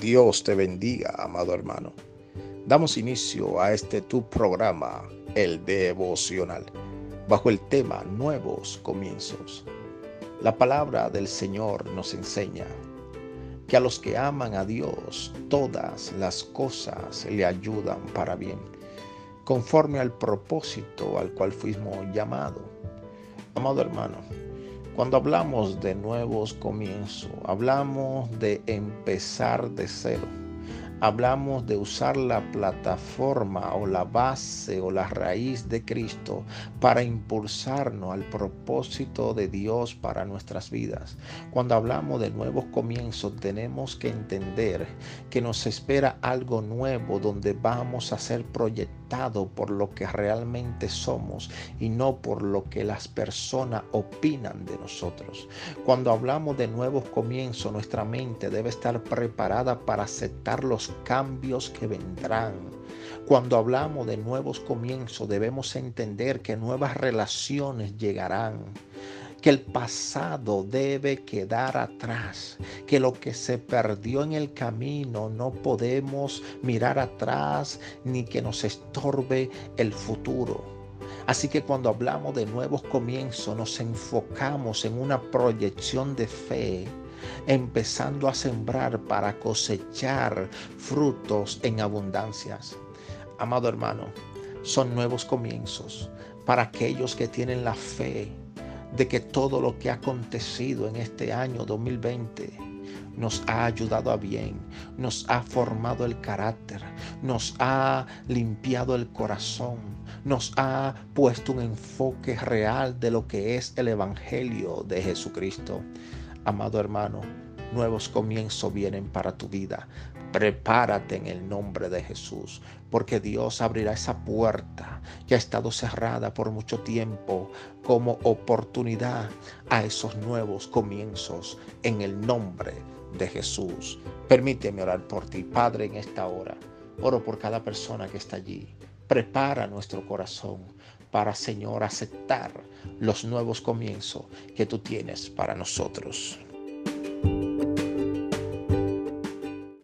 Dios te bendiga, amado hermano. Damos inicio a este tu programa, el devocional, bajo el tema Nuevos Comienzos. La palabra del Señor nos enseña que a los que aman a Dios todas las cosas le ayudan para bien, conforme al propósito al cual fuimos llamados. Amado hermano, cuando hablamos de nuevos comienzos, hablamos de empezar de cero. Hablamos de usar la plataforma o la base o la raíz de Cristo para impulsarnos al propósito de Dios para nuestras vidas. Cuando hablamos de nuevos comienzos tenemos que entender que nos espera algo nuevo donde vamos a ser proyectados por lo que realmente somos y no por lo que las personas opinan de nosotros. Cuando hablamos de nuevos comienzos, nuestra mente debe estar preparada para aceptar los cambios que vendrán. Cuando hablamos de nuevos comienzos, debemos entender que nuevas relaciones llegarán que el pasado debe quedar atrás, que lo que se perdió en el camino no podemos mirar atrás ni que nos estorbe el futuro. Así que cuando hablamos de nuevos comienzos nos enfocamos en una proyección de fe, empezando a sembrar para cosechar frutos en abundancias. Amado hermano, son nuevos comienzos para aquellos que tienen la fe de que todo lo que ha acontecido en este año 2020 nos ha ayudado a bien, nos ha formado el carácter, nos ha limpiado el corazón, nos ha puesto un enfoque real de lo que es el Evangelio de Jesucristo. Amado hermano, nuevos comienzos vienen para tu vida. Prepárate en el nombre de Jesús, porque Dios abrirá esa puerta que ha estado cerrada por mucho tiempo como oportunidad a esos nuevos comienzos en el nombre de Jesús. Permíteme orar por ti, Padre, en esta hora. Oro por cada persona que está allí. Prepara nuestro corazón para, Señor, aceptar los nuevos comienzos que tú tienes para nosotros.